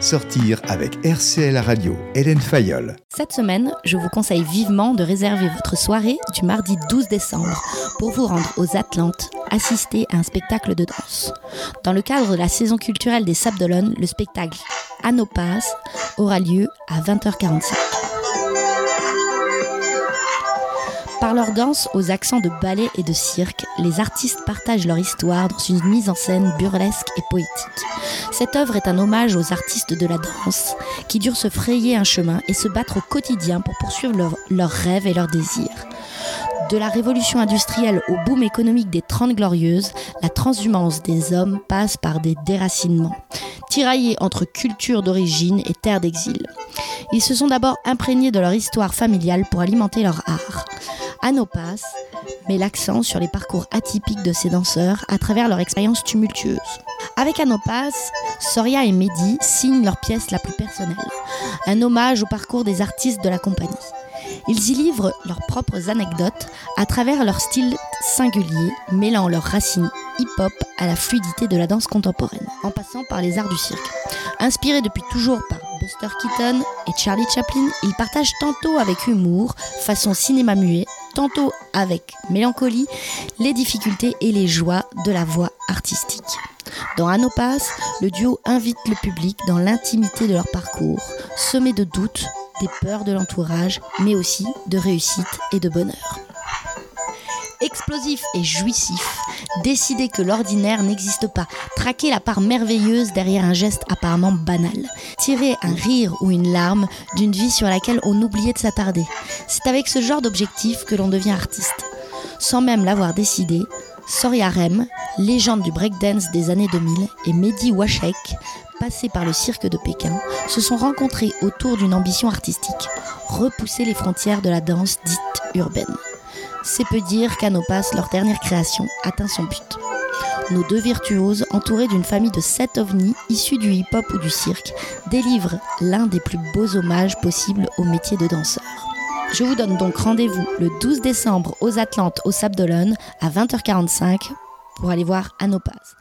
Sortir avec RCL Radio, Hélène Fayolle. Cette semaine, je vous conseille vivement de réserver votre soirée du mardi 12 décembre pour vous rendre aux Atlantes, assister à un spectacle de danse. Dans le cadre de la saison culturelle des Sables le spectacle Anopas aura lieu à 20h45. Par leur danse aux accents de ballet et de cirque, les artistes partagent leur histoire dans une mise en scène burlesque et poétique. Cette œuvre est un hommage aux artistes de la danse qui durent se frayer un chemin et se battre au quotidien pour poursuivre leurs rêves et leurs désirs. De la révolution industrielle au boom économique des Trente Glorieuses, la transhumance des hommes passe par des déracinements, tiraillés entre cultures d'origine et terres d'exil. Ils se sont d'abord imprégnés de leur histoire familiale pour alimenter leur art. Anopas met l'accent sur les parcours atypiques de ces danseurs à travers leur expérience tumultueuse. Avec Anopas, Soria et Mehdi signent leur pièce la plus personnelle, un hommage au parcours des artistes de la compagnie. Ils y livrent leurs propres anecdotes à travers leur style singulier, mêlant leurs racines hip-hop à la fluidité de la danse contemporaine, en passant par les arts du cirque. Inspirés depuis toujours par Buster Keaton et Charlie Chaplin, ils partagent tantôt avec humour, façon cinéma muet, tantôt avec mélancolie, les difficultés et les joies de la voix artistique. Dans Anopas, le duo invite le public dans l'intimité de leur parcours, semé de doutes, des peurs de l'entourage, mais aussi de réussite et de bonheur. Explosif et jouissif, décider que l'ordinaire n'existe pas, traquer la part merveilleuse derrière un geste apparemment banal, tirer un rire ou une larme d'une vie sur laquelle on oubliait de s'attarder. C'est avec ce genre d'objectif que l'on devient artiste. Sans même l'avoir décidé, Soria Rem, légende du breakdance des années 2000, et Mehdi Wachek, passés par le cirque de Pékin, se sont rencontrés autour d'une ambition artistique, repousser les frontières de la danse dite urbaine. C'est peu dire qu'Anopas, leur dernière création, atteint son but. Nos deux virtuoses, entourés d'une famille de sept ovnis issus du hip-hop ou du cirque, délivrent l'un des plus beaux hommages possibles au métier de danseur. Je vous donne donc rendez-vous le 12 décembre aux Atlantes au Sable d'Olonne à 20h45 pour aller voir Anopas.